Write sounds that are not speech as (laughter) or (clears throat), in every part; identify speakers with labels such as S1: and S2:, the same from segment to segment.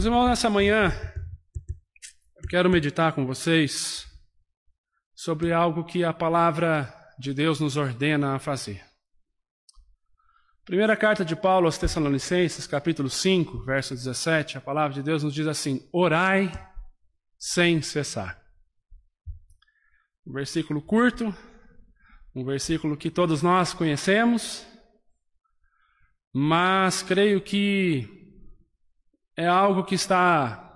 S1: Meus irmãos, nessa manhã, eu quero meditar com vocês sobre algo que a palavra de Deus nos ordena a fazer. Primeira carta de Paulo aos Tessalonicenses, capítulo 5, verso 17, a palavra de Deus nos diz assim: Orai sem cessar. Um versículo curto, um versículo que todos nós conhecemos, mas creio que é algo que está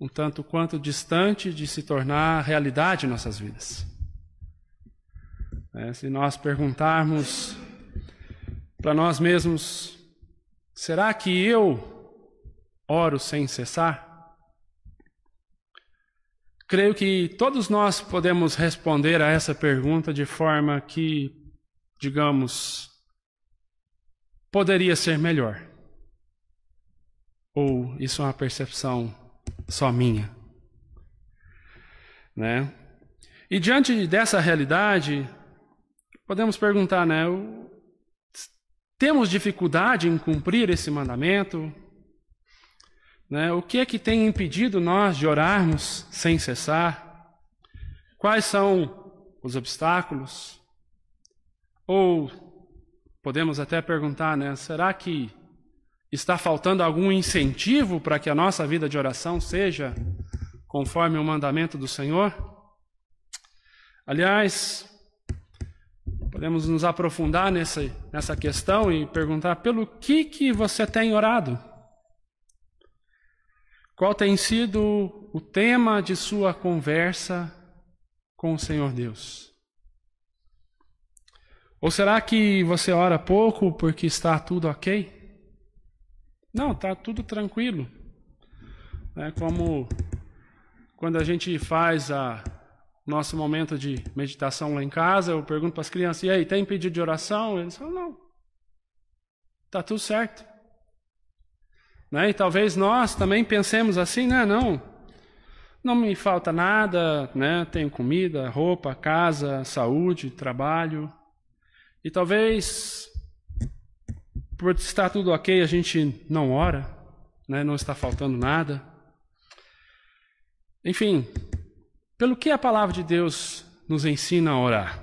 S1: um tanto quanto distante de se tornar realidade em nossas vidas. É, se nós perguntarmos para nós mesmos: será que eu oro sem cessar? Creio que todos nós podemos responder a essa pergunta de forma que, digamos, poderia ser melhor. Ou isso é uma percepção só minha? Né? E diante dessa realidade, podemos perguntar, né? Temos dificuldade em cumprir esse mandamento? Né? O que é que tem impedido nós de orarmos sem cessar? Quais são os obstáculos? Ou podemos até perguntar, né? Será que está faltando algum incentivo para que a nossa vida de oração seja conforme o mandamento do Senhor? Aliás, podemos nos aprofundar nessa, nessa questão e perguntar pelo que, que você tem orado? Qual tem sido o tema de sua conversa com o Senhor Deus? Ou será que você ora pouco porque está tudo ok? Não, está tudo tranquilo. É como quando a gente faz a nosso momento de meditação lá em casa, eu pergunto para as crianças: e aí, tem pedido de oração? Eles falam: não, está tudo certo. Né? E talvez nós também pensemos assim, né? Não, não me falta nada, né? Tenho comida, roupa, casa, saúde, trabalho. E talvez, por estar tudo ok, a gente não ora, né? Não está faltando nada. Enfim, pelo que a palavra de Deus nos ensina a orar?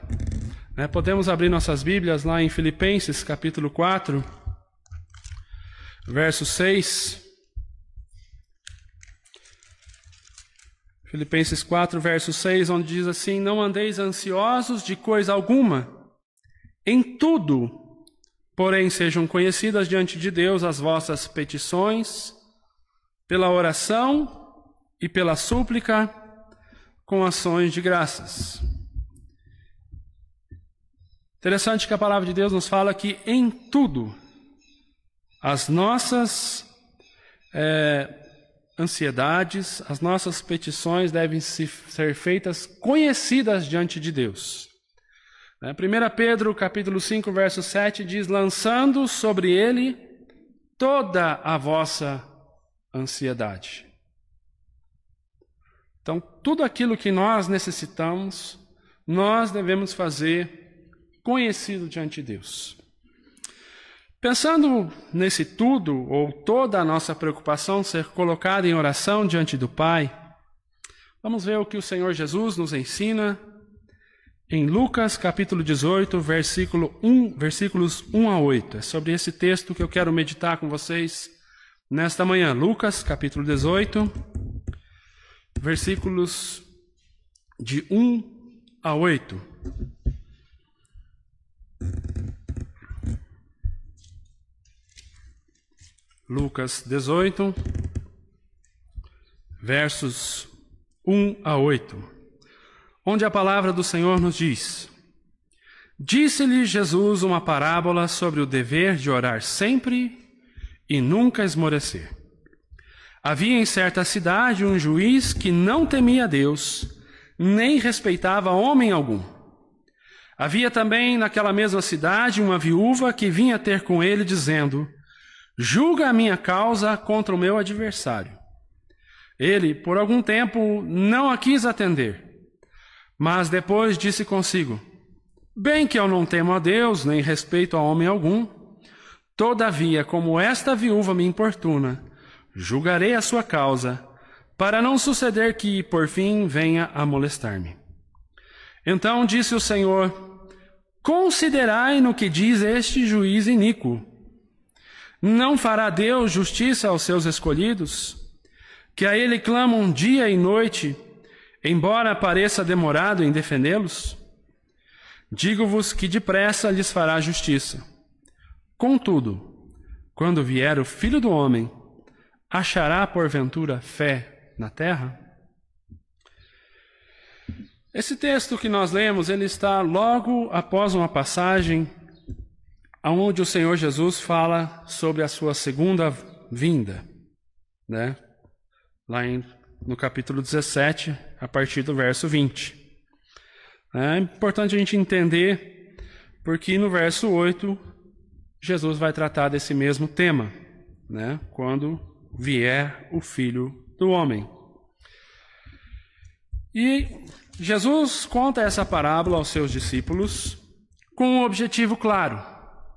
S1: Né? Podemos abrir nossas Bíblias lá em Filipenses capítulo 4 verso 6. Filipenses 4, verso 6, onde diz assim: Não andeis ansiosos de coisa alguma, em tudo, porém sejam conhecidas diante de Deus as vossas petições, pela oração e pela súplica, com ações de graças. Interessante que a palavra de Deus nos fala que em tudo, as nossas é, ansiedades, as nossas petições devem ser feitas conhecidas diante de Deus. 1 né, Pedro capítulo 5, verso 7 diz: lançando sobre ele toda a vossa ansiedade. Então, tudo aquilo que nós necessitamos, nós devemos fazer conhecido diante de Deus. Pensando nesse tudo, ou toda a nossa preocupação ser colocada em oração diante do Pai, vamos ver o que o Senhor Jesus nos ensina em Lucas capítulo 18, versículo 1, versículos 1 a 8. É sobre esse texto que eu quero meditar com vocês nesta manhã. Lucas capítulo 18, versículos de 1 a 8. Lucas 18, versos 1 a 8, onde a palavra do Senhor nos diz: Disse-lhe Jesus uma parábola sobre o dever de orar sempre e nunca esmorecer. Havia em certa cidade um juiz que não temia Deus, nem respeitava homem algum. Havia também naquela mesma cidade uma viúva que vinha ter com ele, dizendo: julga a minha causa contra o meu adversário. Ele, por algum tempo, não a quis atender, mas depois disse consigo: Bem que eu não temo a Deus, nem respeito a homem algum, todavia, como esta viúva me importuna, julgarei a sua causa, para não suceder que, por fim, venha a molestar-me. Então disse o Senhor: Considerai no que diz este juiz iníquo. Não fará Deus justiça aos seus escolhidos, que a ele clamam dia e noite, embora pareça demorado em defendê-los? Digo-vos que depressa lhes fará justiça. Contudo, quando vier o Filho do Homem, achará porventura fé na terra? Esse texto que nós lemos, ele está logo após uma passagem onde o Senhor Jesus fala sobre a sua segunda vinda, né? Lá em, no capítulo 17, a partir do verso 20. É importante a gente entender, porque no verso 8, Jesus vai tratar desse mesmo tema, né? Quando vier o Filho do Homem. E Jesus conta essa parábola aos seus discípulos com um objetivo claro.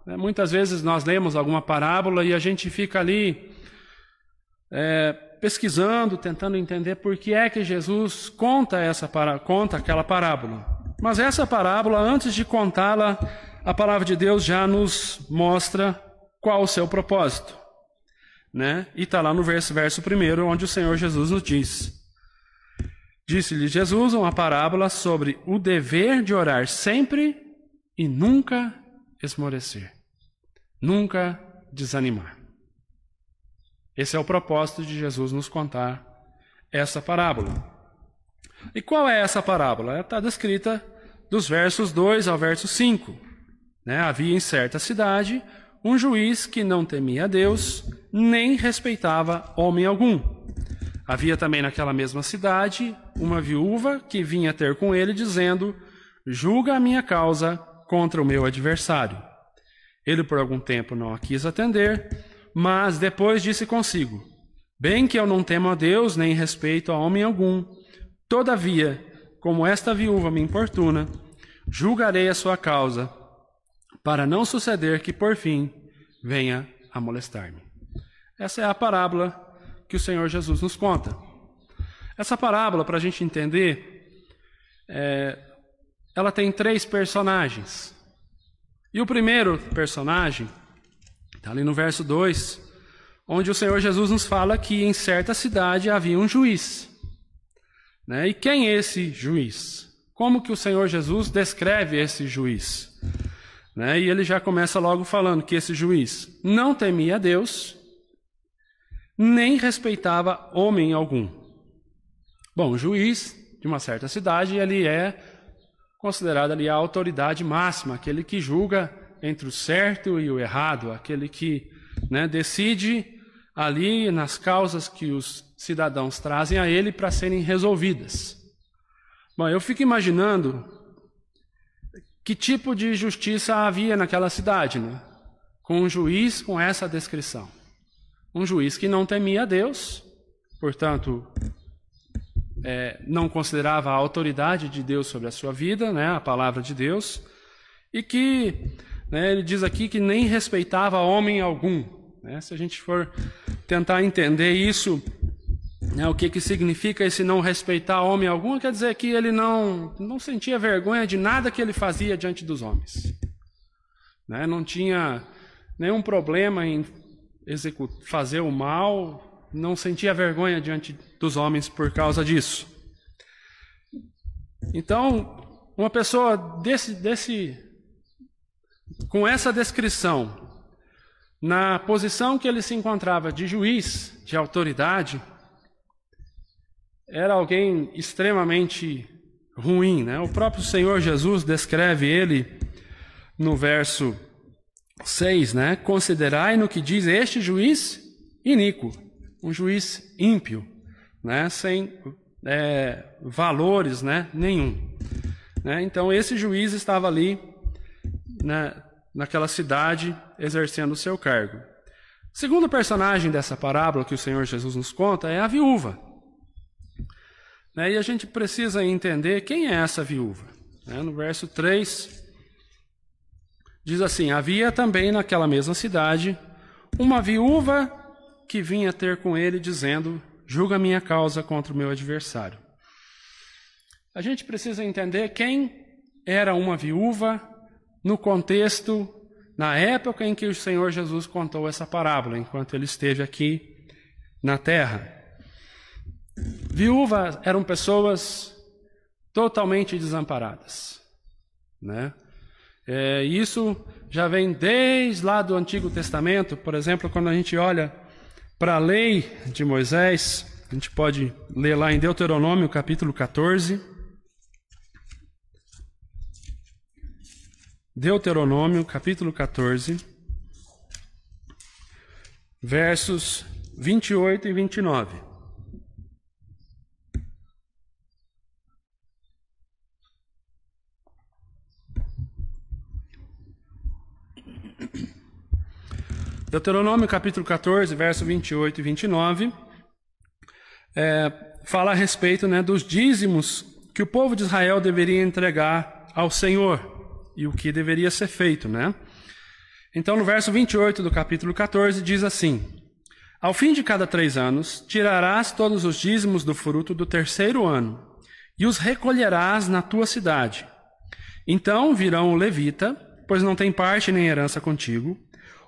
S1: Né? Muitas vezes nós lemos alguma parábola e a gente fica ali é, pesquisando, tentando entender por que é que Jesus conta essa conta aquela parábola. Mas essa parábola, antes de contá-la, a palavra de Deus já nos mostra qual o seu propósito. Né? E está lá no verso, verso primeiro, onde o Senhor Jesus nos diz: Disse-lhe Jesus uma parábola sobre o dever de orar sempre e nunca esmorecer, nunca desanimar. Esse é o propósito de Jesus nos contar essa parábola. E qual é essa parábola? Ela está descrita dos versos 2 ao verso 5. Né? Havia em certa cidade um juiz que não temia Deus, nem respeitava homem algum. Havia também naquela mesma cidade uma viúva que vinha ter com ele, dizendo: Julga a minha causa contra o meu adversário. Ele por algum tempo não a quis atender, mas depois disse consigo: Bem que eu não temo a Deus, nem respeito a homem algum. Todavia, como esta viúva me importuna, julgarei a sua causa, para não suceder que por fim venha a molestar-me. Essa é a parábola que o Senhor Jesus nos conta. Essa parábola, para a gente entender, é, ela tem três personagens. E o primeiro personagem, está ali no verso 2, onde o Senhor Jesus nos fala que em certa cidade havia um juiz. Né? E quem é esse juiz? Como que o Senhor Jesus descreve esse juiz? Né? E ele já começa logo falando que esse juiz não temia Deus nem respeitava homem algum. Bom, o juiz de uma certa cidade, ele é considerado ali a autoridade máxima, aquele que julga entre o certo e o errado, aquele que né, decide ali nas causas que os cidadãos trazem a ele para serem resolvidas. Bom, eu fico imaginando que tipo de justiça havia naquela cidade, né? com um juiz com essa descrição. Um juiz que não temia a Deus, portanto, é, não considerava a autoridade de Deus sobre a sua vida, né, a palavra de Deus, e que né, ele diz aqui que nem respeitava homem algum. Né? Se a gente for tentar entender isso, né, o que, que significa esse não respeitar homem algum, quer dizer que ele não, não sentia vergonha de nada que ele fazia diante dos homens. Né? Não tinha nenhum problema em fazer o mal, não sentia vergonha diante dos homens por causa disso. Então, uma pessoa desse, desse, com essa descrição, na posição que ele se encontrava de juiz, de autoridade, era alguém extremamente ruim, né? O próprio Senhor Jesus descreve ele no verso 6, né? Considerai no que diz este juiz iníquo, um juiz ímpio, né? Sem é, valores, né? Nenhum. Né? Então esse juiz estava ali, né? Naquela cidade exercendo o seu cargo. Segundo personagem dessa parábola que o Senhor Jesus nos conta é a viúva. Né? E a gente precisa entender quem é essa viúva. Né? No verso 3, Diz assim: Havia também naquela mesma cidade uma viúva que vinha ter com ele, dizendo: Julga minha causa contra o meu adversário. A gente precisa entender quem era uma viúva no contexto, na época em que o Senhor Jesus contou essa parábola, enquanto ele esteve aqui na terra. Viúvas eram pessoas totalmente desamparadas, né? É, isso já vem desde lá do Antigo Testamento, por exemplo, quando a gente olha para a lei de Moisés, a gente pode ler lá em Deuteronômio capítulo 14. Deuteronômio capítulo 14, versos 28 e 29. Deuteronômio capítulo 14, verso 28 e 29, é, fala a respeito né, dos dízimos que o povo de Israel deveria entregar ao Senhor e o que deveria ser feito, né? Então, no verso 28 do capítulo 14, diz assim: Ao fim de cada três anos, tirarás todos os dízimos do fruto do terceiro ano e os recolherás na tua cidade. Então virão o levita, pois não tem parte nem herança contigo,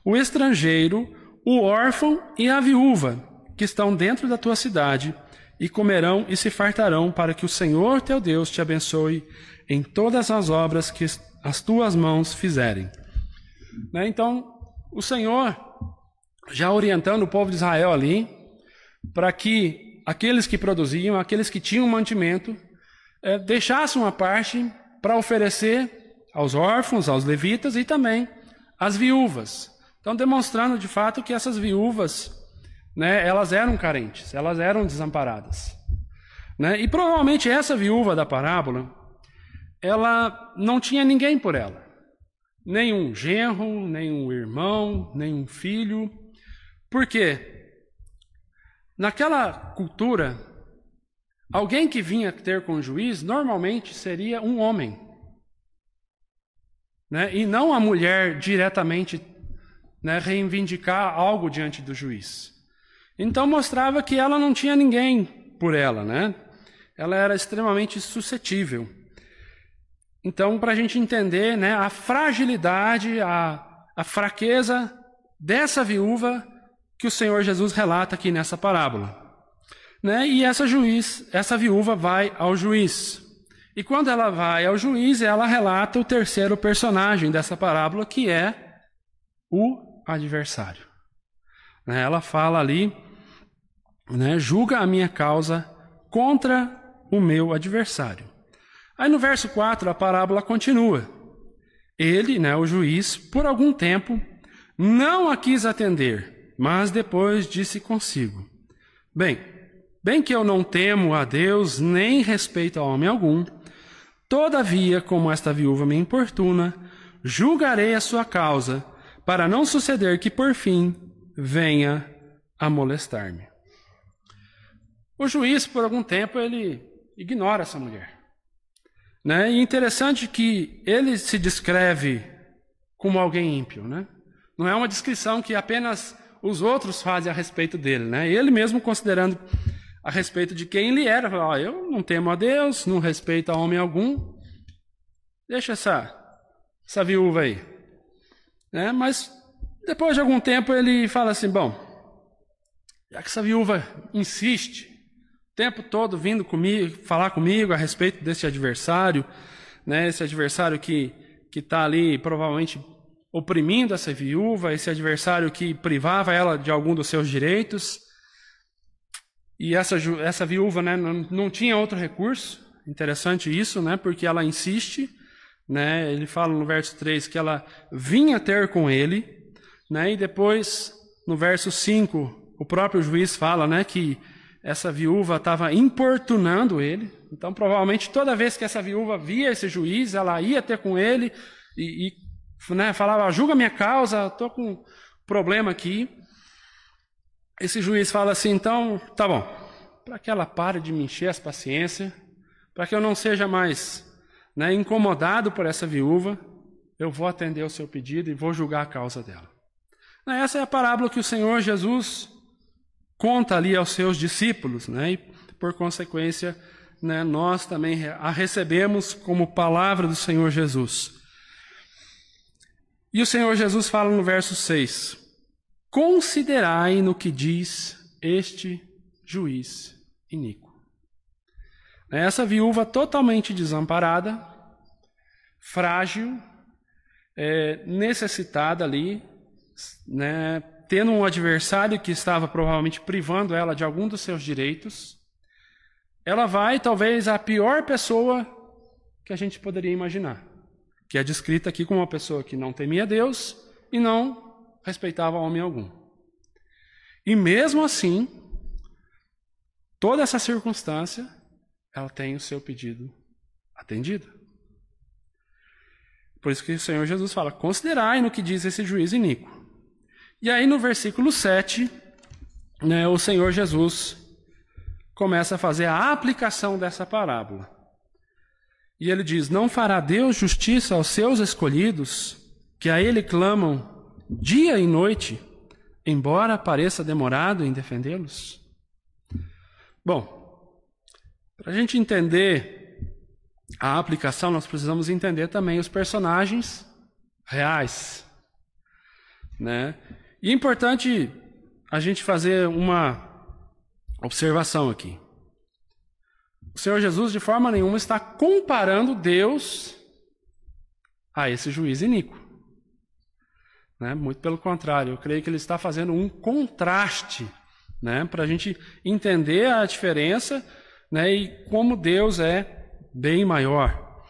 S1: o estrangeiro, o órfão e a viúva, que estão dentro da tua cidade, e comerão e se fartarão, para que o Senhor teu Deus te abençoe em todas as obras que as tuas mãos fizerem. Né? Então, o Senhor, já orientando o povo de Israel ali, para que aqueles que produziam, aqueles que tinham mantimento, é, deixassem uma parte para oferecer aos órfãos, aos levitas e também às viúvas. Então, demonstrando de fato que essas viúvas, né, elas eram carentes, elas eram desamparadas. Né? E provavelmente essa viúva da parábola, ela não tinha ninguém por ela. Nenhum genro, nenhum irmão, nenhum filho. Por quê? Naquela cultura, alguém que vinha ter com o juiz normalmente seria um homem. Né? E não a mulher diretamente né, reivindicar algo diante do juiz. Então mostrava que ela não tinha ninguém por ela, né? Ela era extremamente suscetível. Então, para a gente entender né, a fragilidade, a, a fraqueza dessa viúva que o Senhor Jesus relata aqui nessa parábola. Né? E essa juiz, essa viúva vai ao juiz. E quando ela vai ao juiz, ela relata o terceiro personagem dessa parábola, que é o adversário. Né, ela fala ali, né, julga a minha causa contra o meu adversário. Aí no verso 4 a parábola continua. Ele, né, o juiz, por algum tempo não a quis atender, mas depois disse consigo: Bem, bem que eu não temo a Deus nem respeito a homem algum, todavia, como esta viúva me importuna, julgarei a sua causa para não suceder que por fim venha a molestar-me. O juiz, por algum tempo, ele ignora essa mulher. Né? E interessante que ele se descreve como alguém ímpio. Né? Não é uma descrição que apenas os outros fazem a respeito dele. Né? Ele mesmo considerando a respeito de quem ele era, fala, oh, eu não temo a Deus, não respeito a homem algum. Deixa essa, essa viúva aí. Né? Mas depois de algum tempo ele fala assim: bom, já que essa viúva insiste tempo todo vindo comigo, falar comigo a respeito desse adversário, né? esse adversário que está ali provavelmente oprimindo essa viúva, esse adversário que privava ela de algum dos seus direitos. E essa, essa viúva né, não, não tinha outro recurso. Interessante isso, né, porque ela insiste. Né? Ele fala no verso 3 que ela vinha ter com ele, né? e depois, no verso 5, o próprio juiz fala né, que essa viúva estava importunando ele. Então, provavelmente, toda vez que essa viúva via esse juiz, ela ia ter com ele e, e né, falava: julga minha causa, estou com problema aqui. Esse juiz fala assim: então, tá bom, para que ela pare de me encher as paciências, para que eu não seja mais né, incomodado por essa viúva, eu vou atender o seu pedido e vou julgar a causa dela. Essa é a parábola que o Senhor Jesus conta ali aos seus discípulos, né? E por consequência, né, nós também a recebemos como palavra do Senhor Jesus. E o Senhor Jesus fala no verso 6: Considerai no que diz este juiz iníquo. Essa viúva totalmente desamparada, frágil, é, necessitada ali, né, tendo um adversário que estava provavelmente privando ela de algum dos seus direitos, ela vai talvez a pior pessoa que a gente poderia imaginar, que é descrita aqui como uma pessoa que não temia Deus e não respeitava homem algum. E mesmo assim, toda essa circunstância, ela tem o seu pedido atendido. Por isso que o Senhor Jesus fala: considerai no que diz esse juiz iníquo. E aí no versículo 7, né, o Senhor Jesus começa a fazer a aplicação dessa parábola. E ele diz: Não fará Deus justiça aos seus escolhidos, que a ele clamam dia e noite, embora pareça demorado em defendê-los? Bom, para a gente entender a aplicação, nós precisamos entender também os personagens reais. Né? E é importante a gente fazer uma observação aqui. O Senhor Jesus, de forma nenhuma, está comparando Deus a esse juiz iníquo. Né? Muito pelo contrário, eu creio que ele está fazendo um contraste né? para a gente entender a diferença né? e como Deus é bem maior.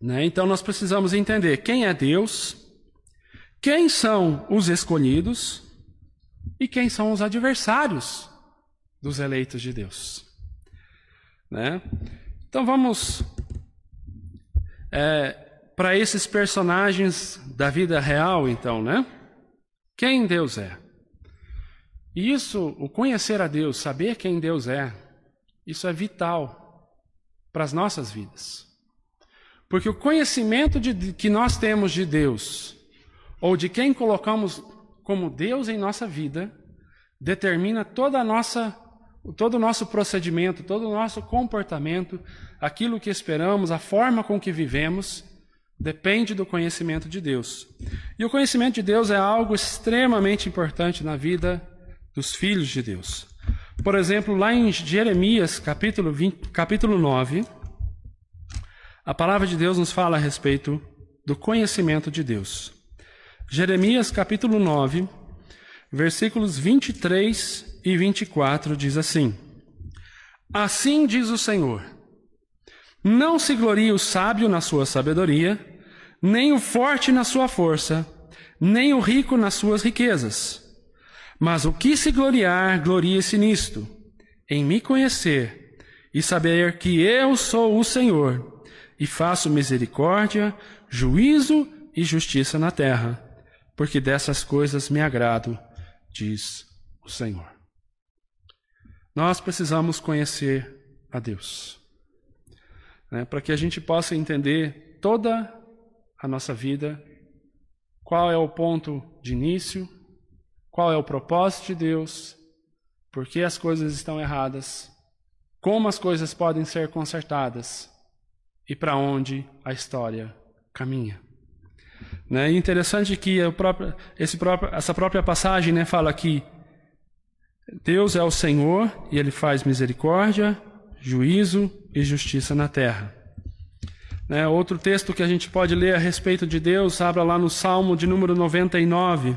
S1: Né? Então nós precisamos entender quem é Deus quem são os escolhidos e quem são os adversários dos eleitos de Deus. Né? Então vamos é, para esses personagens da vida real, então, né? Quem Deus é? E isso, o conhecer a Deus, saber quem Deus é, isso é vital para as nossas vidas. Porque o conhecimento de, que nós temos de Deus ou de quem colocamos como Deus em nossa vida, determina toda a nossa todo o nosso procedimento, todo o nosso comportamento, aquilo que esperamos, a forma com que vivemos, depende do conhecimento de Deus. E o conhecimento de Deus é algo extremamente importante na vida dos filhos de Deus. Por exemplo, lá em Jeremias, capítulo, 20, capítulo 9, a palavra de Deus nos fala a respeito do conhecimento de Deus. Jeremias capítulo 9, versículos 23 e 24 diz assim: Assim diz o Senhor: Não se glorie o sábio na sua sabedoria, nem o forte na sua força, nem o rico nas suas riquezas. Mas o que se gloriar, glorie-se nisto, em me conhecer e saber que eu sou o Senhor, e faço misericórdia, juízo e justiça na terra porque dessas coisas me agrado, diz o Senhor. Nós precisamos conhecer a Deus, né, para que a gente possa entender toda a nossa vida, qual é o ponto de início, qual é o propósito de Deus, por que as coisas estão erradas, como as coisas podem ser consertadas e para onde a história caminha. Né? E interessante que próprio, próprio, essa própria passagem né, fala que Deus é o Senhor e Ele faz misericórdia, juízo e justiça na terra. Né, outro texto que a gente pode ler a respeito de Deus, abra lá no Salmo de número 99.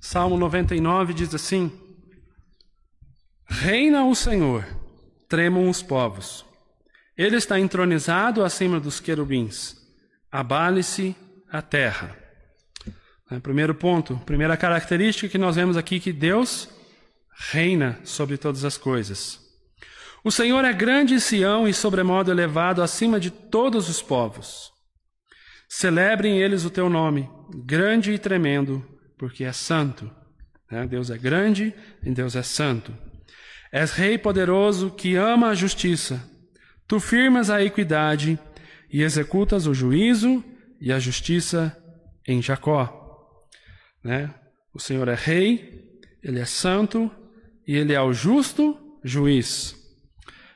S1: Salmo 99 diz assim: Reina o Senhor, tremam os povos. Ele está entronizado acima dos querubins. Abale-se a terra. É, primeiro ponto, primeira característica que nós vemos aqui que Deus reina sobre todas as coisas. O Senhor é grande em Sião e sobremodo elevado acima de todos os povos. Celebrem eles o teu nome, grande e tremendo, porque é santo. É, Deus é grande e Deus é santo. És rei poderoso que ama a justiça. Tu firmas a equidade e executas o juízo e a justiça em Jacó. Né? O Senhor é rei, ele é santo e ele é o justo juiz.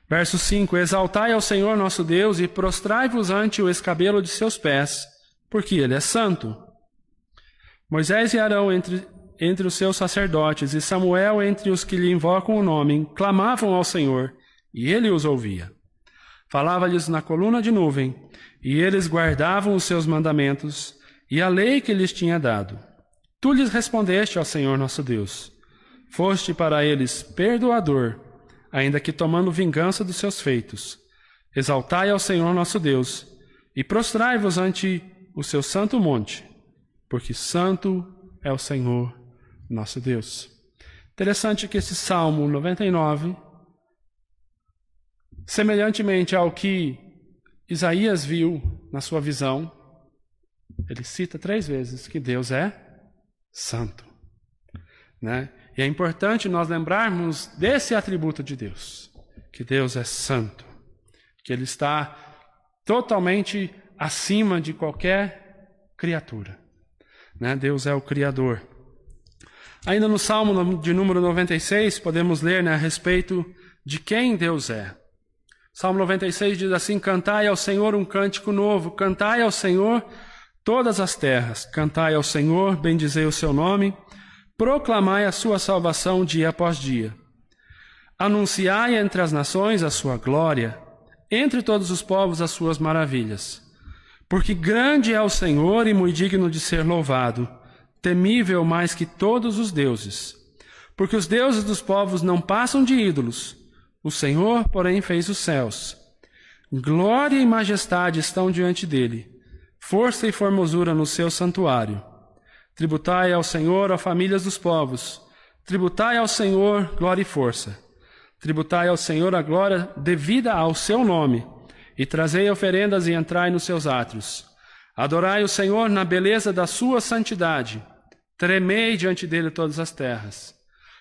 S1: Verso 5: Exaltai ao Senhor nosso Deus e prostrai-vos ante o escabelo de seus pés, porque ele é santo. Moisés e Arão entre, entre os seus sacerdotes e Samuel entre os que lhe invocam o nome, clamavam ao Senhor, e ele os ouvia. Falava-lhes na coluna de nuvem, e eles guardavam os seus mandamentos e a lei que lhes tinha dado. Tu lhes respondeste, ó Senhor nosso Deus. Foste para eles perdoador, ainda que tomando vingança dos seus feitos. Exaltai ao Senhor nosso Deus, e prostrai-vos ante o seu santo monte, porque santo é o Senhor nosso Deus. Interessante que esse Salmo 99, semelhantemente ao que Isaías viu na sua visão, ele cita três vezes que Deus é santo. Né? E é importante nós lembrarmos desse atributo de Deus, que Deus é santo, que Ele está totalmente acima de qualquer criatura. Né? Deus é o Criador. Ainda no Salmo de número 96, podemos ler né, a respeito de quem Deus é. Salmo 96 diz assim: Cantai ao Senhor um cântico novo, cantai ao Senhor todas as terras, cantai ao Senhor, bendizei o seu nome, proclamai a sua salvação dia após dia. Anunciai entre as nações a sua glória, entre todos os povos as suas maravilhas. Porque grande é o Senhor e muito digno de ser louvado, temível mais que todos os deuses. Porque os deuses dos povos não passam de ídolos, o Senhor, porém, fez os céus. Glória e majestade estão diante dele força e formosura no seu santuário. Tributai ao Senhor, ó famílias dos povos. Tributai ao Senhor glória e força. Tributai ao Senhor a glória devida ao seu nome. E trazei oferendas e entrai nos seus átrios. Adorai o Senhor na beleza da sua santidade. Tremei diante dele todas as terras.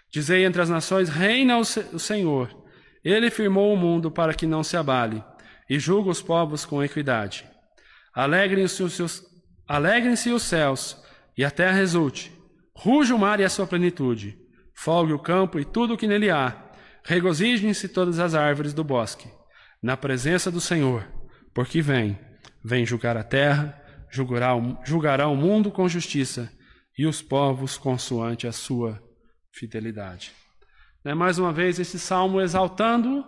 S1: Dizei entre as nações: Reina o Senhor. Ele firmou o mundo para que não se abale, e julga os povos com equidade. Alegrem-se os, seus, alegrem os céus e a terra exulte. Ruja o mar e a sua plenitude. Folgue o campo e tudo o que nele há. Regozijem-se todas as árvores do bosque, na presença do Senhor, porque vem, vem julgar a terra, julgará julgará o mundo com justiça e os povos consoante a sua fidelidade. Né, mais uma vez, esse salmo exaltando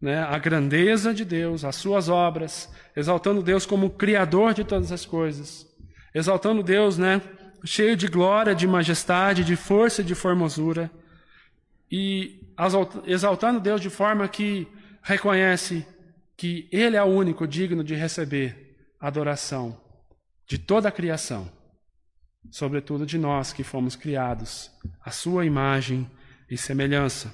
S1: né, a grandeza de Deus, as suas obras, exaltando Deus como Criador de todas as coisas, exaltando Deus né, cheio de glória, de majestade, de força e de formosura, e exaltando Deus de forma que reconhece que Ele é o único digno de receber adoração de toda a criação, sobretudo de nós que fomos criados à Sua imagem e semelhança.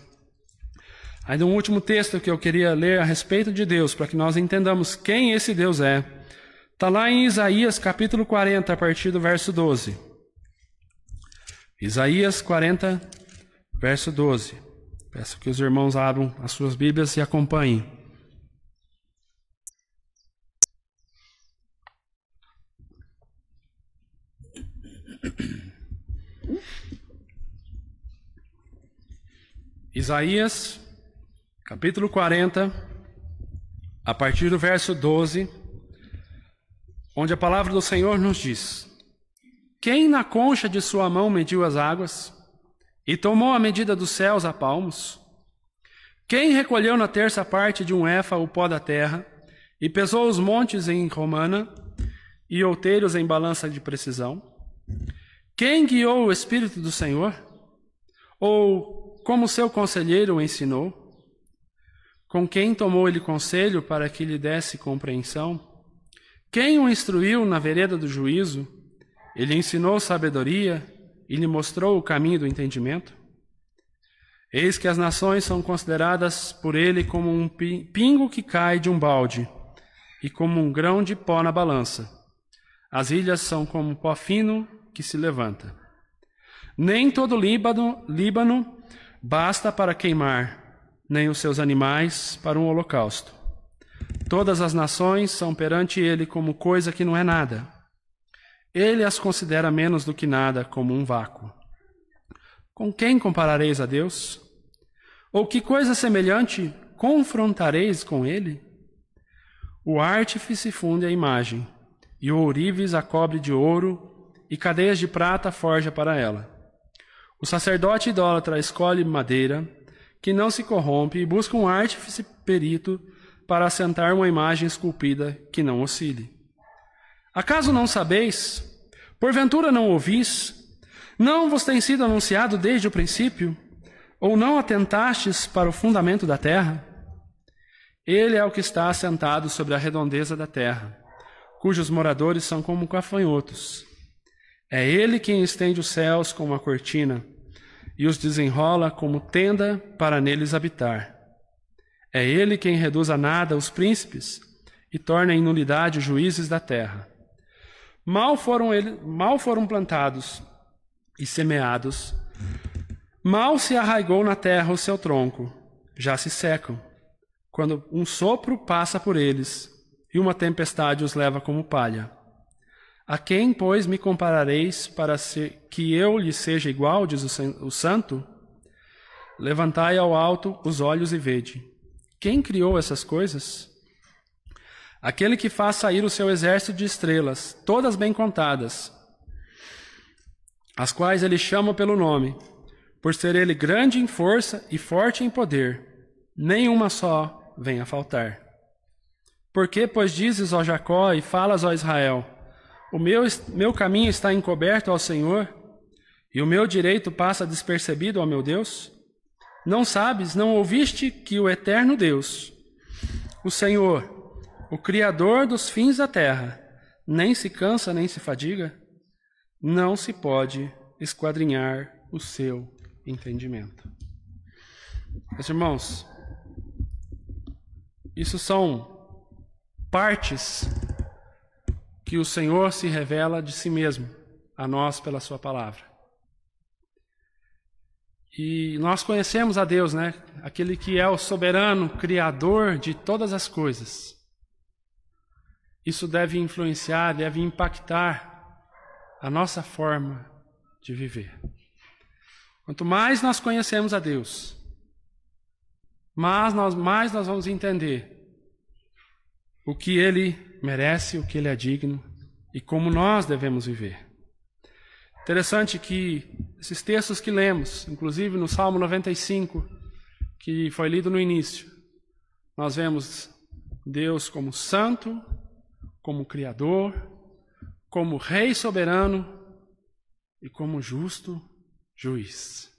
S1: Ainda um último texto que eu queria ler a respeito de Deus, para que nós entendamos quem esse Deus é. Está lá em Isaías capítulo 40, a partir do verso 12. Isaías 40, verso 12. Peço que os irmãos abram as suas Bíblias e acompanhem. Isaías capítulo 40, a partir do verso 12, onde a palavra do Senhor nos diz: Quem na concha de sua mão mediu as águas e tomou a medida dos céus a palmos? Quem recolheu na terça parte de um éfa o pó da terra e pesou os montes em romana e outeiros em balança de precisão? Quem guiou o Espírito do Senhor? Ou como seu conselheiro o ensinou? Com quem tomou ele conselho para que lhe desse compreensão? Quem o instruiu na vereda do juízo? Ele ensinou sabedoria e lhe mostrou o caminho do entendimento? Eis que as nações são consideradas por ele como um pingo que cai de um balde e como um grão de pó na balança. As ilhas são como pó fino que se levanta. Nem todo Líbano, Líbano basta para queimar, nem os seus animais para um holocausto. todas as nações são perante ele como coisa que não é nada. Ele as considera menos do que nada, como um vácuo. Com quem comparareis a Deus? Ou que coisa semelhante confrontareis com ele? O artífice funde a imagem, e o ourives a cobre de ouro, e cadeias de prata forja para ela. O sacerdote idólatra escolhe madeira, que não se corrompe, e busca um artífice perito para assentar uma imagem esculpida que não oscile. Acaso não sabeis? Porventura não ouvis? Não vos tem sido anunciado desde o princípio? Ou não atentastes para o fundamento da terra? Ele é o que está assentado sobre a redondeza da terra, cujos moradores são como gafanhotos. É ele quem estende os céus como uma cortina e os desenrola como tenda para neles habitar. É ele quem reduz a nada os príncipes e torna em nulidade os juízes da terra. Mal foram, ele, mal foram plantados e semeados, mal se arraigou na terra o seu tronco, já se secam quando um sopro passa por eles e uma tempestade os leva como palha. A quem, pois, me comparareis para que eu lhe seja igual, diz o santo? Levantai ao alto os olhos e vede. Quem criou essas coisas? Aquele que faz sair o seu exército de estrelas, todas bem contadas, as quais ele chama pelo nome, por ser ele grande em força e forte em poder, nenhuma só vem a faltar. Por que, pois, dizes, ó Jacó, e falas, ó Israel: O meu, meu caminho está encoberto ao Senhor, e o meu direito passa despercebido ao meu Deus? Não sabes, não ouviste que o eterno Deus, o Senhor, o Criador dos fins da terra, nem se cansa nem se fadiga? Não se pode esquadrinhar o seu entendimento. Meus irmãos, isso são partes que o Senhor se revela de si mesmo a nós pela Sua palavra. E nós conhecemos a Deus, né? Aquele que é o soberano, criador de todas as coisas. Isso deve influenciar, deve impactar a nossa forma de viver. Quanto mais nós conhecemos a Deus, mas nós, mais nós vamos entender o que ele merece, o que ele é digno e como nós devemos viver. Interessante que esses textos que lemos, inclusive no Salmo 95, que foi lido no início, nós vemos Deus como santo, como criador, como rei soberano e como justo juiz.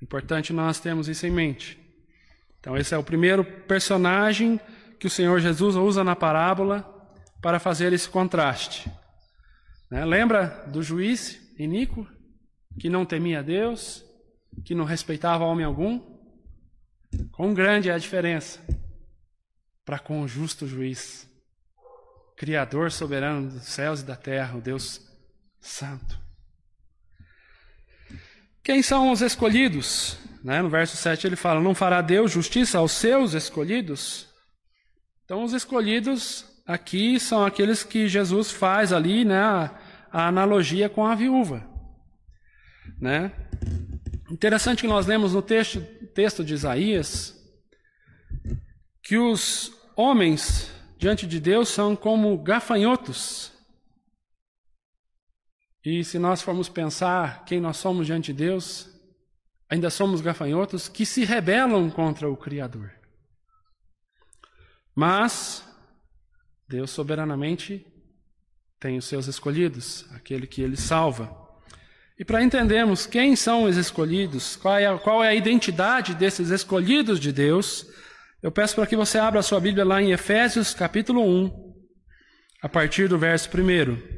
S1: Importante nós termos isso em mente. Então, esse é o primeiro personagem que o Senhor Jesus usa na parábola para fazer esse contraste. Né? Lembra do juiz iníquo, que não temia Deus, que não respeitava homem algum? Quão grande é a diferença para com o justo juiz, Criador soberano dos céus e da terra, o Deus Santo. Quem são os escolhidos? Né? No verso 7 ele fala: Não fará Deus justiça aos seus escolhidos? Então, os escolhidos aqui são aqueles que Jesus faz ali, né, a, analogia com a viúva. Né? Interessante que nós lemos no texto, texto de Isaías que os homens diante de Deus são como gafanhotos. E se nós formos pensar quem nós somos diante de Deus, ainda somos gafanhotos que se rebelam contra o Criador. Mas Deus soberanamente tem os seus escolhidos, aquele que ele salva. E para entendermos quem são os escolhidos, qual é, a, qual é a identidade desses escolhidos de Deus, eu peço para que você abra a sua Bíblia lá em Efésios capítulo 1, a partir do verso 1.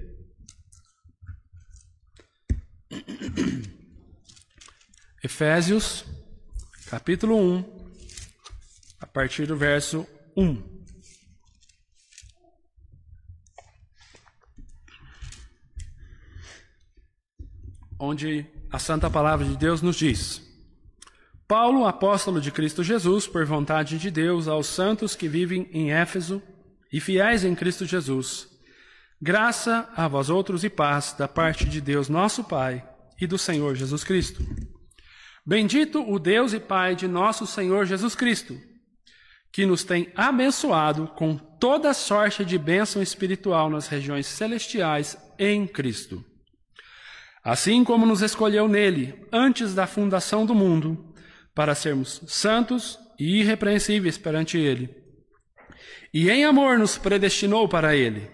S1: Efésios, capítulo 1, a partir do verso 1. Onde a santa palavra de Deus nos diz: Paulo, apóstolo de Cristo Jesus, por vontade de Deus, aos santos que vivem em Éfeso e fiéis em Cristo Jesus. Graça a vós outros e paz da parte de Deus nosso Pai e do Senhor Jesus Cristo. Bendito o Deus e Pai de nosso Senhor Jesus Cristo, que nos tem abençoado com toda sorte de bênção espiritual nas regiões celestiais em Cristo. Assim como nos escolheu nele antes da fundação do mundo, para sermos santos e irrepreensíveis perante ele. E em amor nos predestinou para ele,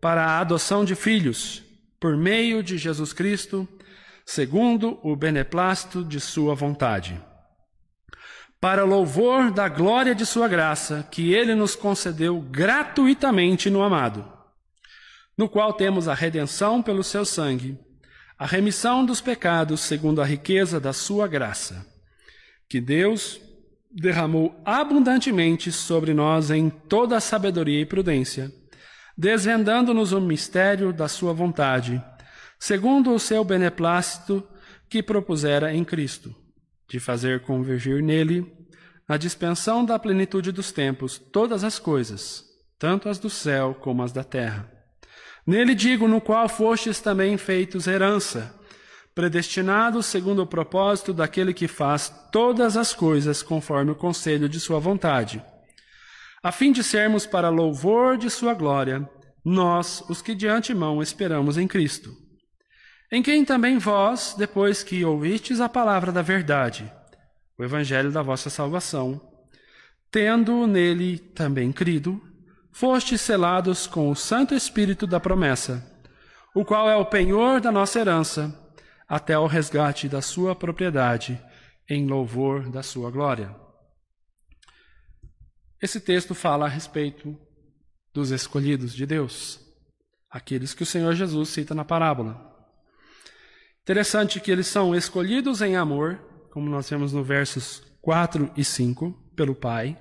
S1: para a adoção de filhos, por meio de Jesus Cristo, segundo o beneplácito de sua vontade para louvor da glória de Sua graça, que Ele nos concedeu gratuitamente no amado, no qual temos a redenção pelo Seu sangue, a remissão dos pecados segundo a riqueza da Sua graça, que Deus derramou abundantemente sobre nós em toda a sabedoria e prudência, desvendando-nos o mistério da Sua vontade, segundo o seu beneplácito que propusera em Cristo de fazer convergir nele, na dispensão da plenitude dos tempos, todas as coisas, tanto as do céu como as da terra. Nele digo, no qual fostes também feitos herança, predestinados segundo o propósito daquele que faz todas as coisas conforme o conselho de sua vontade, a fim de sermos para louvor de sua glória, nós, os que de antemão esperamos em Cristo em quem também vós, depois que ouvistes a palavra da verdade, o evangelho da vossa salvação, tendo nele também crido, fostes selados com o Santo Espírito da promessa, o qual é o penhor da nossa herança, até ao resgate da sua propriedade, em louvor da sua glória. Esse texto fala a respeito dos escolhidos de Deus, aqueles que o Senhor Jesus cita na parábola. Interessante que eles são escolhidos em amor, como nós vemos no versos 4 e 5, pelo Pai.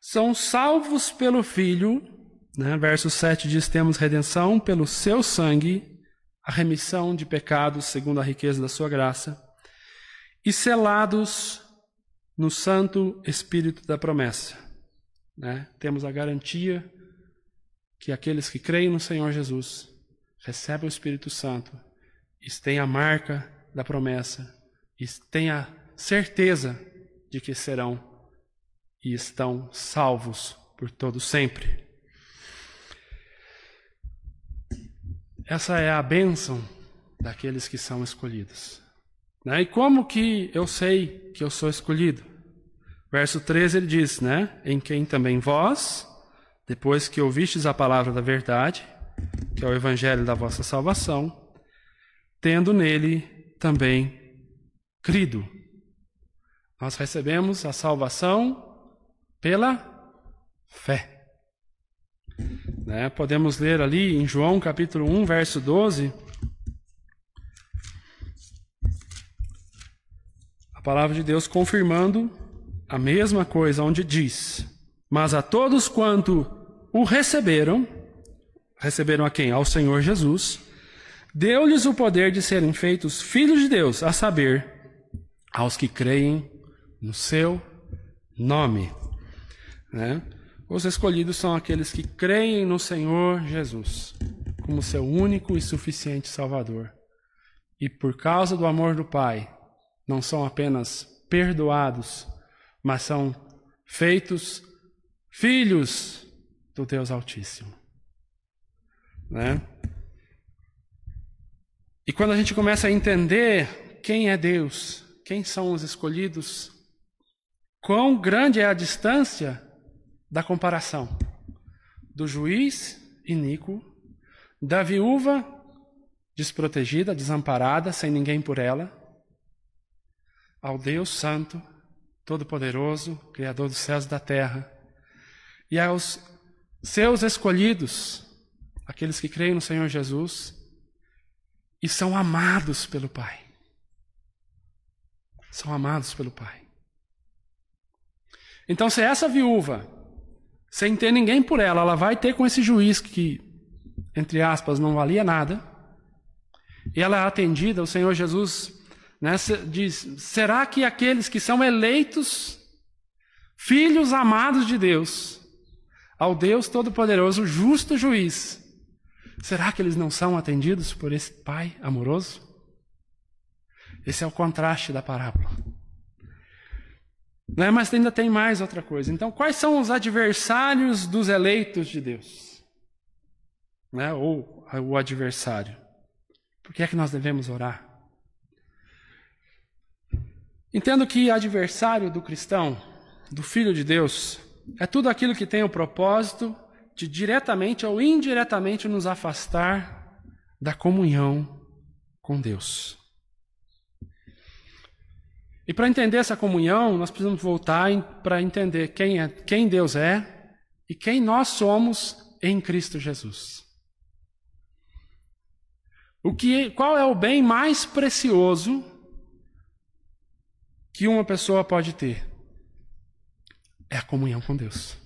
S1: São salvos pelo Filho, né? verso 7 diz: temos redenção pelo seu sangue, a remissão de pecados segundo a riqueza da sua graça, e selados no Santo Espírito da promessa. Né? Temos a garantia que aqueles que creem no Senhor Jesus recebem o Espírito Santo têm a marca da promessa, têm a certeza de que serão e estão salvos por todo sempre. Essa é a bênção daqueles que são escolhidos. Né? E como que eu sei que eu sou escolhido? Verso 13 ele diz, né? Em quem também vós, depois que ouvistes a palavra da verdade, que é o evangelho da vossa salvação, tendo nele também crido. Nós recebemos a salvação pela fé. Né? Podemos ler ali em João capítulo 1, verso 12. A palavra de Deus confirmando a mesma coisa, onde diz: Mas a todos quanto o receberam, receberam a quem? Ao Senhor Jesus Deu-lhes o poder de serem feitos filhos de Deus, a saber, aos que creem no seu nome. Né? Os escolhidos são aqueles que creem no Senhor Jesus como seu único e suficiente Salvador. E por causa do amor do Pai, não são apenas perdoados, mas são feitos filhos do Deus Altíssimo. Né? E quando a gente começa a entender quem é Deus, quem são os escolhidos, quão grande é a distância da comparação do juiz iníquo, da viúva desprotegida, desamparada, sem ninguém por ela, ao Deus Santo, Todo-Poderoso, Criador dos céus e da terra, e aos seus escolhidos, aqueles que creem no Senhor Jesus, e são amados pelo Pai. São amados pelo Pai. Então, se essa viúva, sem ter ninguém por ela, ela vai ter com esse juiz que, entre aspas, não valia nada, e ela é atendida, o Senhor Jesus Né? Diz: será que aqueles que são eleitos, filhos amados de Deus, ao Deus Todo-Poderoso, justo juiz, será que eles não são atendidos por esse Pai amoroso? Esse é o contraste da parábola. Né? Mas ainda tem mais outra coisa. Então, quais são os adversários dos eleitos de Deus? Né? Ou o adversário? Por que é que nós devemos orar? Entendo que adversário do cristão, do filho de Deus, é tudo aquilo que tem o propósito de diretamente ou indiretamente nos afastar da comunhão com Deus. E para entender essa comunhão, nós precisamos voltar para entender quem, é, quem Deus é e quem nós somos em Cristo Jesus. O que, qual é o bem mais precioso que uma pessoa pode ter? É a comunhão com Deus.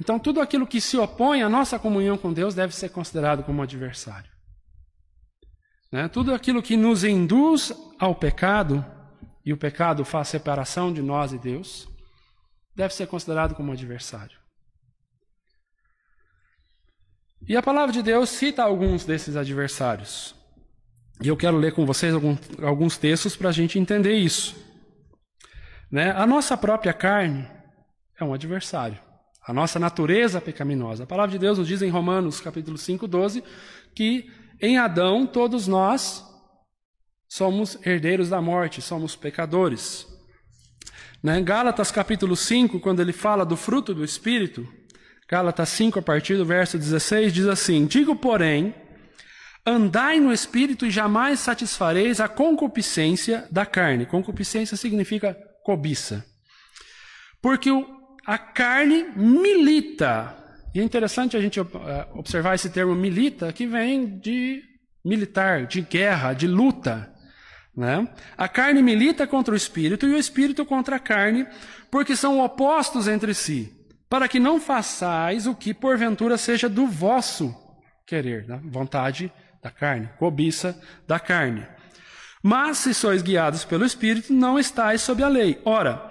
S1: Então, tudo aquilo que se opõe à nossa comunhão com Deus deve ser considerado como adversário. Né? Tudo aquilo que nos induz ao pecado, e o pecado faz separação de nós e Deus, deve ser considerado como adversário. E a palavra de Deus cita alguns desses adversários. E eu quero ler com vocês alguns textos para a gente entender isso. Né? A nossa própria carne é um adversário. A nossa natureza pecaminosa. A palavra de Deus nos diz em Romanos capítulo 5, 12, que em Adão, todos nós somos herdeiros da morte, somos pecadores. Né? Gálatas capítulo 5, quando ele fala do fruto do Espírito, Gálatas 5, a partir do verso 16, diz assim: Digo, porém, andai no Espírito e jamais satisfareis a concupiscência da carne. Concupiscência significa cobiça. Porque a carne milita e é interessante a gente eh, observar esse termo milita, que vem de militar, de guerra, de luta. Né? A carne milita contra o espírito e o espírito contra a carne, porque são opostos entre si, para que não façais o que porventura seja do vosso querer, né? vontade da carne, cobiça da carne. Mas se sois guiados pelo espírito, não estáis sob a lei. Ora,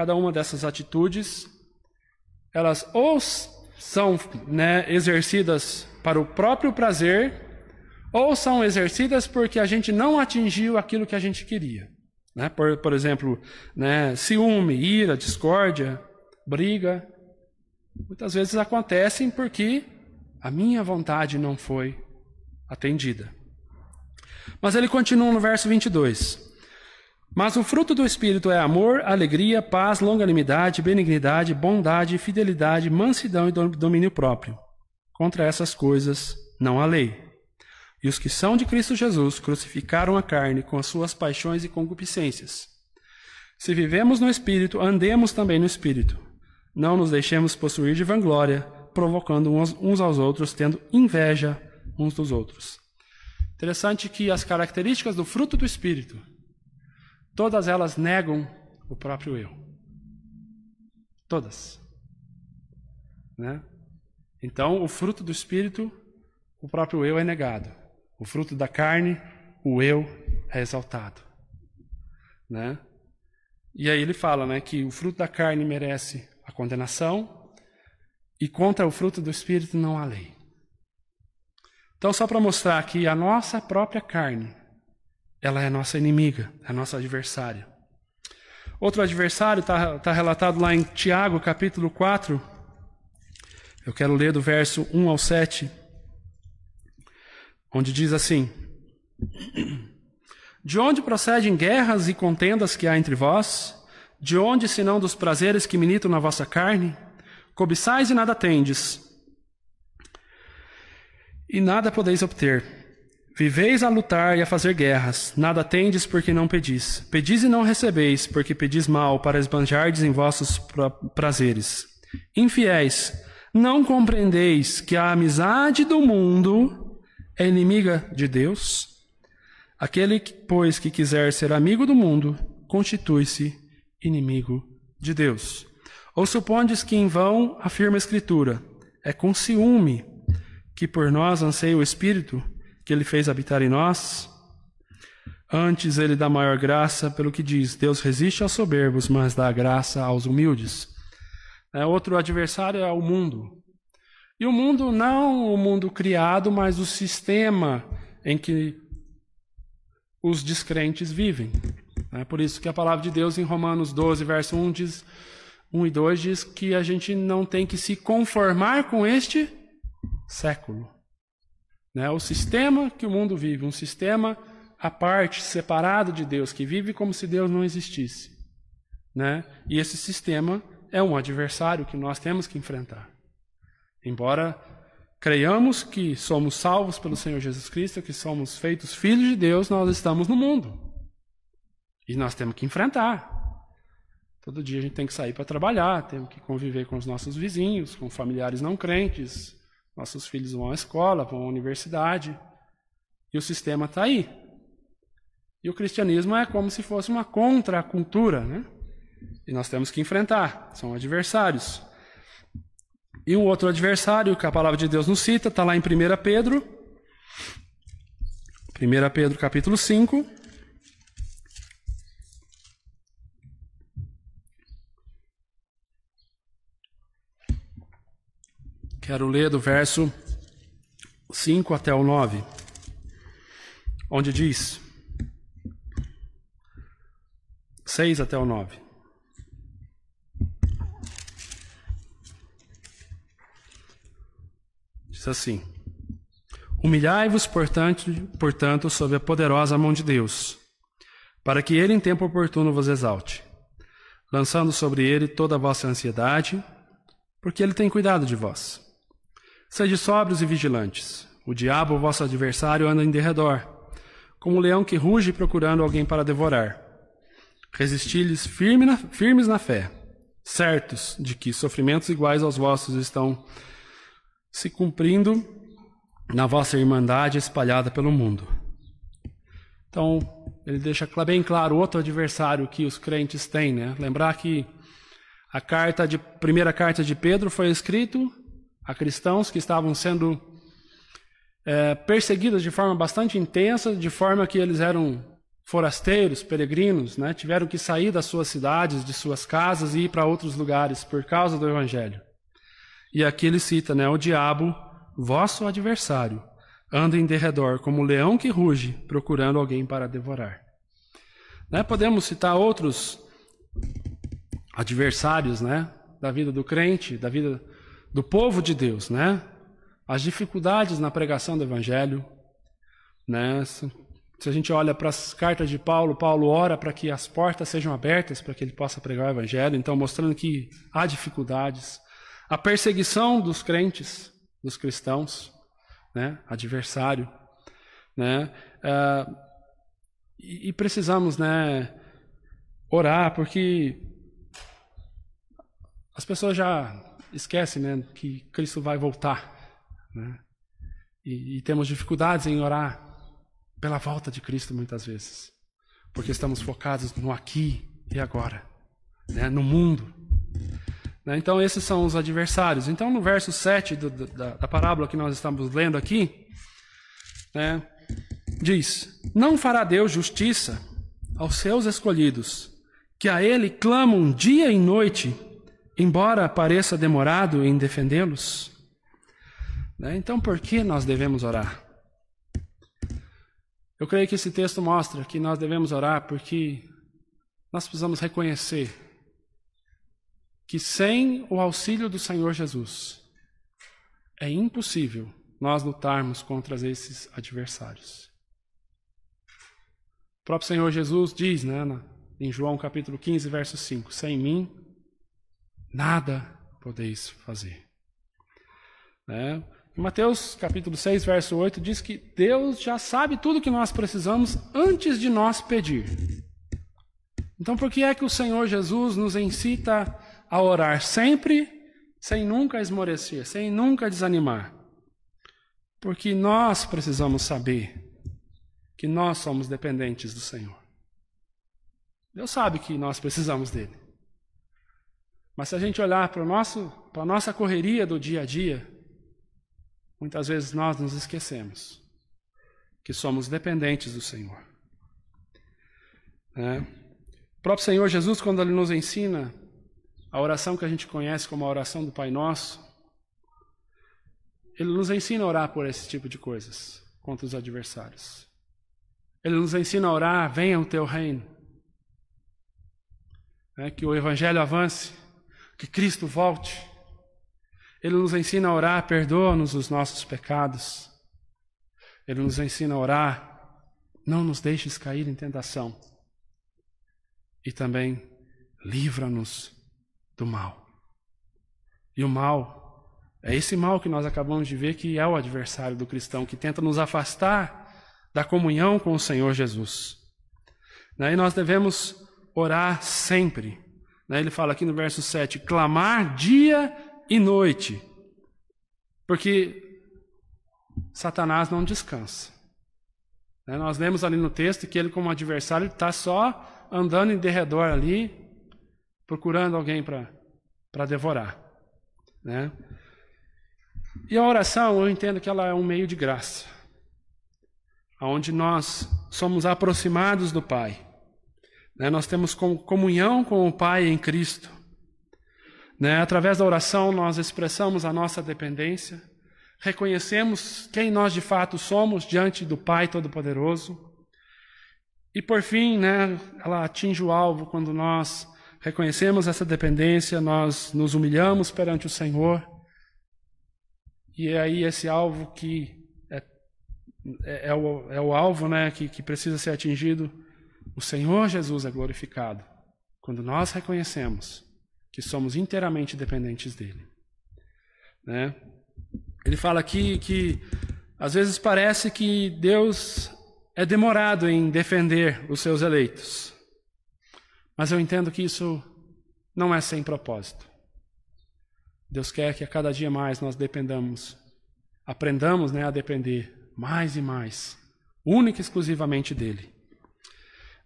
S1: cada uma dessas atitudes, elas ou são né, exercidas para o próprio prazer ou são exercidas porque a gente não atingiu aquilo que a gente queria. Né? Por, por exemplo, né, ciúme, ira, discórdia, briga. Muitas vezes acontecem porque a minha vontade não foi atendida. Mas ele continua no verso 22. Mas o fruto do Espírito é amor, alegria, paz, longanimidade, benignidade, bondade, fidelidade, mansidão e domínio próprio. Contra essas coisas não há lei. E os que são de Cristo Jesus crucificaram a carne com as suas paixões e concupiscências. Se vivemos no Espírito, andemos também no Espírito. Não nos deixemos possuir de vanglória, provocando uns aos outros, tendo inveja uns dos outros. Interessante que as características do fruto do Espírito Todas elas negam o próprio eu. Todas. Né? Então, o fruto do espírito, o próprio eu é negado. O fruto da carne, o eu é exaltado. Né? E aí ele fala né, que o fruto da carne merece a condenação e contra o fruto do espírito não há lei. Então, só para mostrar que a nossa própria carne ela é nossa inimiga, é nossa adversária. Outro adversário está tá relatado lá em Tiago, capítulo 4. Eu quero ler do verso 1 ao 7, onde diz assim: (clears throat) De onde procedem guerras e contendas que há entre vós? De onde, senão dos prazeres que militam na vossa carne? Cobiçais e nada tendes, e nada podeis obter. Viveis a lutar e a fazer guerras, nada tendes porque não pedis. Pedis e não recebeis, porque pedis mal, para esbanjardes em vossos pra prazeres. Infiéis, não compreendeis que a amizade do mundo é inimiga de Deus? Aquele, pois, que quiser ser amigo do mundo, constitui-se inimigo de Deus. Ou supondes que em vão afirma a Escritura, é com ciúme que por nós anseia o Espírito, que ele fez habitar em nós? Antes ele dá maior graça pelo que diz: Deus resiste aos soberbos, mas dá graça aos humildes. É, outro adversário é o mundo. E o mundo não o mundo criado, mas o sistema em que os descrentes vivem. É por isso que a palavra de Deus em Romanos 12, verso 1, diz, 1 e 2 diz que a gente não tem que se conformar com este século. Né? O sistema que o mundo vive, um sistema à parte, separado de Deus, que vive como se Deus não existisse. Né? E esse sistema é um adversário que nós temos que enfrentar. Embora creiamos que somos salvos pelo Senhor Jesus Cristo, que somos feitos filhos de Deus, nós estamos no mundo. E nós temos que enfrentar. Todo dia a gente tem que sair para trabalhar, temos que conviver com os nossos vizinhos, com familiares não crentes, nossos filhos vão à escola, vão à universidade, e o sistema está aí. E o cristianismo é como se fosse uma contracultura, né? E nós temos que enfrentar, são adversários. E um outro adversário que a palavra de Deus nos cita, está lá em 1 Pedro, 1 Pedro capítulo 5. Quero ler do verso 5 até o 9, onde diz: 6 até o 9. Diz assim: Humilhai-vos, portanto, portanto, sob a poderosa mão de Deus, para que ele em tempo oportuno vos exalte, lançando sobre ele toda a vossa ansiedade, porque ele tem cuidado de vós. Sede sóbrios e vigilantes. O diabo, vosso adversário, anda em derredor, como um leão que ruge procurando alguém para devorar. Resisti-lhes firme na, firmes na fé, certos de que sofrimentos iguais aos vossos estão se cumprindo na vossa irmandade espalhada pelo mundo. Então, ele deixa bem claro outro adversário que os crentes têm, né? Lembrar que a carta de primeira carta de Pedro foi escrito a cristãos que estavam sendo é, perseguidos de forma bastante intensa, de forma que eles eram forasteiros, peregrinos, né? tiveram que sair das suas cidades, de suas casas e ir para outros lugares por causa do Evangelho. E aqui ele cita, né, o diabo, vosso adversário, anda em derredor como um leão que ruge, procurando alguém para devorar. Né? Podemos citar outros adversários, né, da vida do crente, da vida do povo de Deus, né? As dificuldades na pregação do evangelho, né? Se a gente olha para as cartas de Paulo, Paulo ora para que as portas sejam abertas para que ele possa pregar o evangelho, então mostrando que há dificuldades, a perseguição dos crentes, dos cristãos, né? Adversário, né? Uh, e, e precisamos, né? Orar porque as pessoas já esquece né, que Cristo vai voltar. Né? E, e temos dificuldades em orar pela volta de Cristo muitas vezes, porque estamos focados no aqui e agora, né, no mundo. Né? Então, esses são os adversários. Então, no verso 7 do, da, da, parábola que nós estamos lendo aqui, né, diz: Não fará Deus justiça aos seus escolhidos, que a Ele clamam dia e noite embora pareça demorado em defendê-los. Né? Então, por que nós devemos orar? Eu creio que esse texto mostra que nós devemos orar porque nós precisamos reconhecer que sem o auxílio do Senhor Jesus é impossível nós lutarmos contra esses adversários. O próprio Senhor Jesus diz, né, em João capítulo 15, verso 5: Sem mim nada podeis fazer. Né? Mateus capítulo 6, verso 8 diz que Deus já sabe tudo que nós precisamos antes de nós pedir. Então, por que é que o Senhor Jesus nos incita a orar sempre, sem nunca esmorecer, sem nunca desanimar? Porque nós precisamos saber que nós somos dependentes do Senhor. Deus sabe que nós precisamos dele. Mas se a gente olhar para, o nosso, para a nossa correria do dia a dia, muitas vezes nós nos esquecemos que somos dependentes do Senhor. É. O próprio Senhor Jesus, quando Ele nos ensina a oração que a gente conhece como a oração do Pai Nosso, Ele nos ensina a orar por esse tipo de coisas contra os adversários. Ele nos ensina a orar, venha o teu reino. É, que o Evangelho avance, que Cristo volte. Ele nos ensina a orar, perdoa-nos os nossos pecados. Ele nos ensina a orar, não nos deixes cair em tentação. E também livra-nos do mal. E o mal é esse mal que nós acabamos de ver que é o adversário do cristão, que tenta nos afastar da comunhão com o Senhor Jesus. E nós devemos orar sempre. Né? Ele fala aqui no verso 7: clamar dia e noite, porque Satanás não descansa. Né? Nós lemos ali no texto que ele, como adversário, está só andando em derredor ali, procurando alguém para devorar. Né? E a oração, eu entendo que ela é um meio de graça, onde nós somos aproximados do Pai. Né? Nós temos comunhão com o Pai em Cristo. Né? Através da oração, nós expressamos a nossa dependência, reconhecemos quem nós de fato somos diante do Pai Todo-Poderoso. E por fim, né, ela atinge o alvo quando nós reconhecemos essa dependência, nós nos humilhamos perante o Senhor. E é aí esse alvo que é, é, é, o, é o alvo né, que, que precisa ser atingido o Senhor Jesus é glorificado quando nós reconhecemos que somos inteiramente dependentes dele. Né? Ele fala aqui que às vezes parece que Deus é demorado em defender os seus eleitos. Mas eu entendo que isso não é sem propósito. Deus quer que a cada dia mais nós dependamos, aprendamos né, a depender mais e mais, única e exclusivamente dele.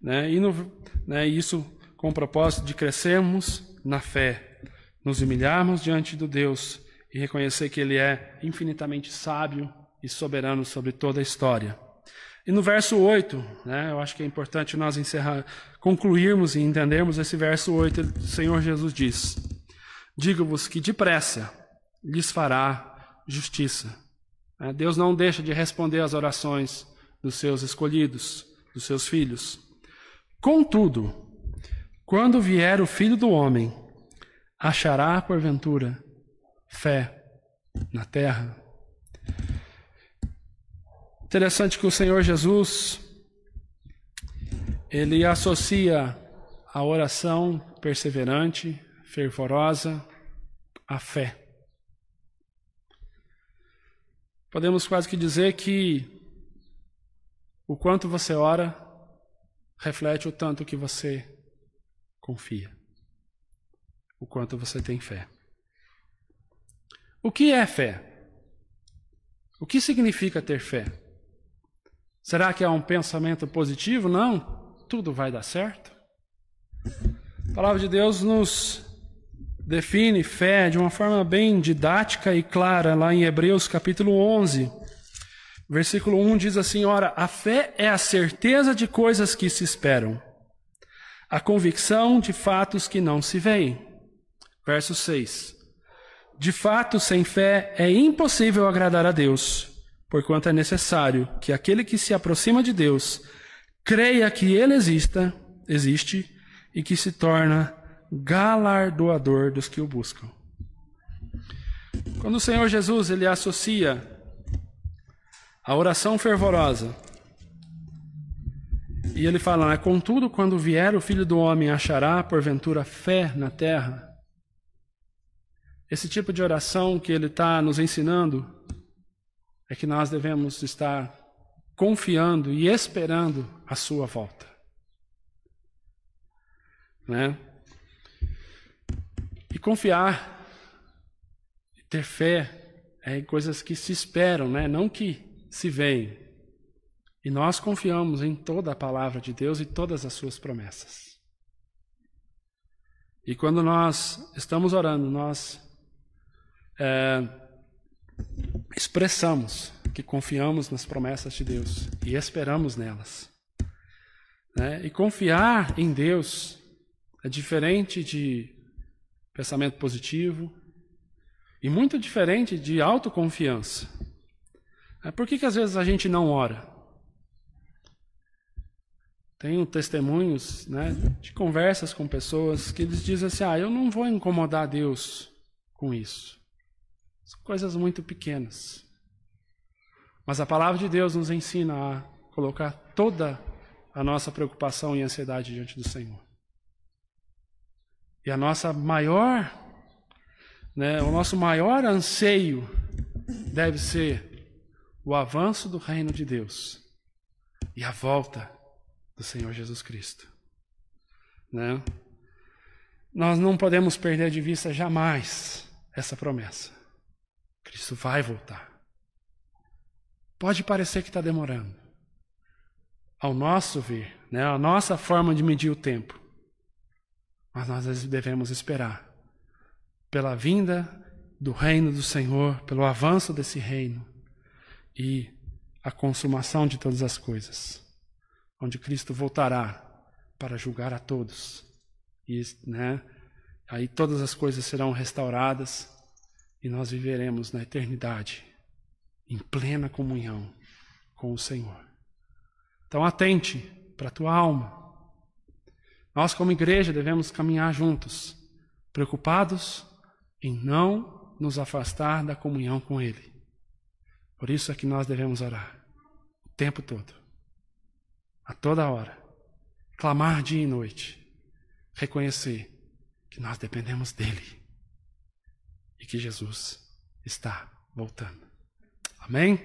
S1: Né? E no, né, isso com o propósito de crescermos na fé, nos humilharmos diante do Deus e reconhecer que Ele é infinitamente sábio e soberano sobre toda a história. E no verso 8, né, eu acho que é importante nós encerrar, concluirmos e entendermos esse verso 8, o Senhor Jesus diz: Digo-vos que depressa lhes fará justiça. Né, Deus não deixa de responder às orações dos seus escolhidos, dos seus filhos. Contudo, quando vier o filho do homem, achará, porventura, fé na terra? Interessante que o Senhor Jesus, ele associa a oração perseverante, fervorosa, à fé. Podemos quase que dizer que o quanto você ora reflete o tanto que você confia, o quanto você tem fé. O que é fé? O que significa ter fé? Será que é um pensamento positivo? Não, tudo vai dar certo. A palavra de Deus nos define fé de uma forma bem didática e clara lá em Hebreus capítulo 11. Versículo 1 diz assim: Ora, a fé é a certeza de coisas que se esperam, a convicção de fatos que não se veem. Verso 6: De fato, sem fé é impossível agradar a Deus, porquanto é necessário que aquele que se aproxima de Deus creia que Ele exista, existe e que se torna galardoador dos que o buscam. Quando o Senhor Jesus ele associa a oração fervorosa. E ele fala, né? Contudo, quando vier o filho do homem, achará, porventura, fé na terra? Esse tipo de oração que ele está nos ensinando é que nós devemos estar confiando e esperando a sua volta. Né? E confiar, ter fé, é coisas que se esperam, né? não que se veem. E nós confiamos em toda a palavra de Deus e todas as suas promessas. E quando nós estamos orando, nós é, expressamos que confiamos nas promessas de Deus e esperamos nelas. Né? E confiar em Deus é diferente de pensamento positivo e muito diferente de autoconfiança. É, por que, que às vezes a gente não ora? Tenho testemunhos né, de conversas com pessoas que eles dizem assim: ah, eu não vou incomodar Deus com isso. São coisas muito pequenas. Mas a palavra de Deus nos ensina a colocar toda a nossa preocupação e ansiedade diante do Senhor. E a nossa maior, né, o nosso maior anseio deve ser o avanço do reino de Deus e a volta do Senhor Jesus Cristo. Né? Nós não podemos perder de vista jamais essa promessa. Cristo vai voltar. Pode parecer que está demorando. Ao nosso ver, né, a nossa forma de medir o tempo. Mas nós devemos esperar pela vinda do reino do Senhor, pelo avanço desse reino e a consumação de todas as coisas onde Cristo voltará para julgar a todos. E, né, aí todas as coisas serão restauradas e nós viveremos na eternidade em plena comunhão com o Senhor. Então atente para a tua alma. Nós como igreja devemos caminhar juntos, preocupados em não nos afastar da comunhão com ele. Por isso é que nós devemos orar o tempo todo a toda hora, clamar dia e noite, reconhecer que nós dependemos dele e que Jesus está voltando. Amém?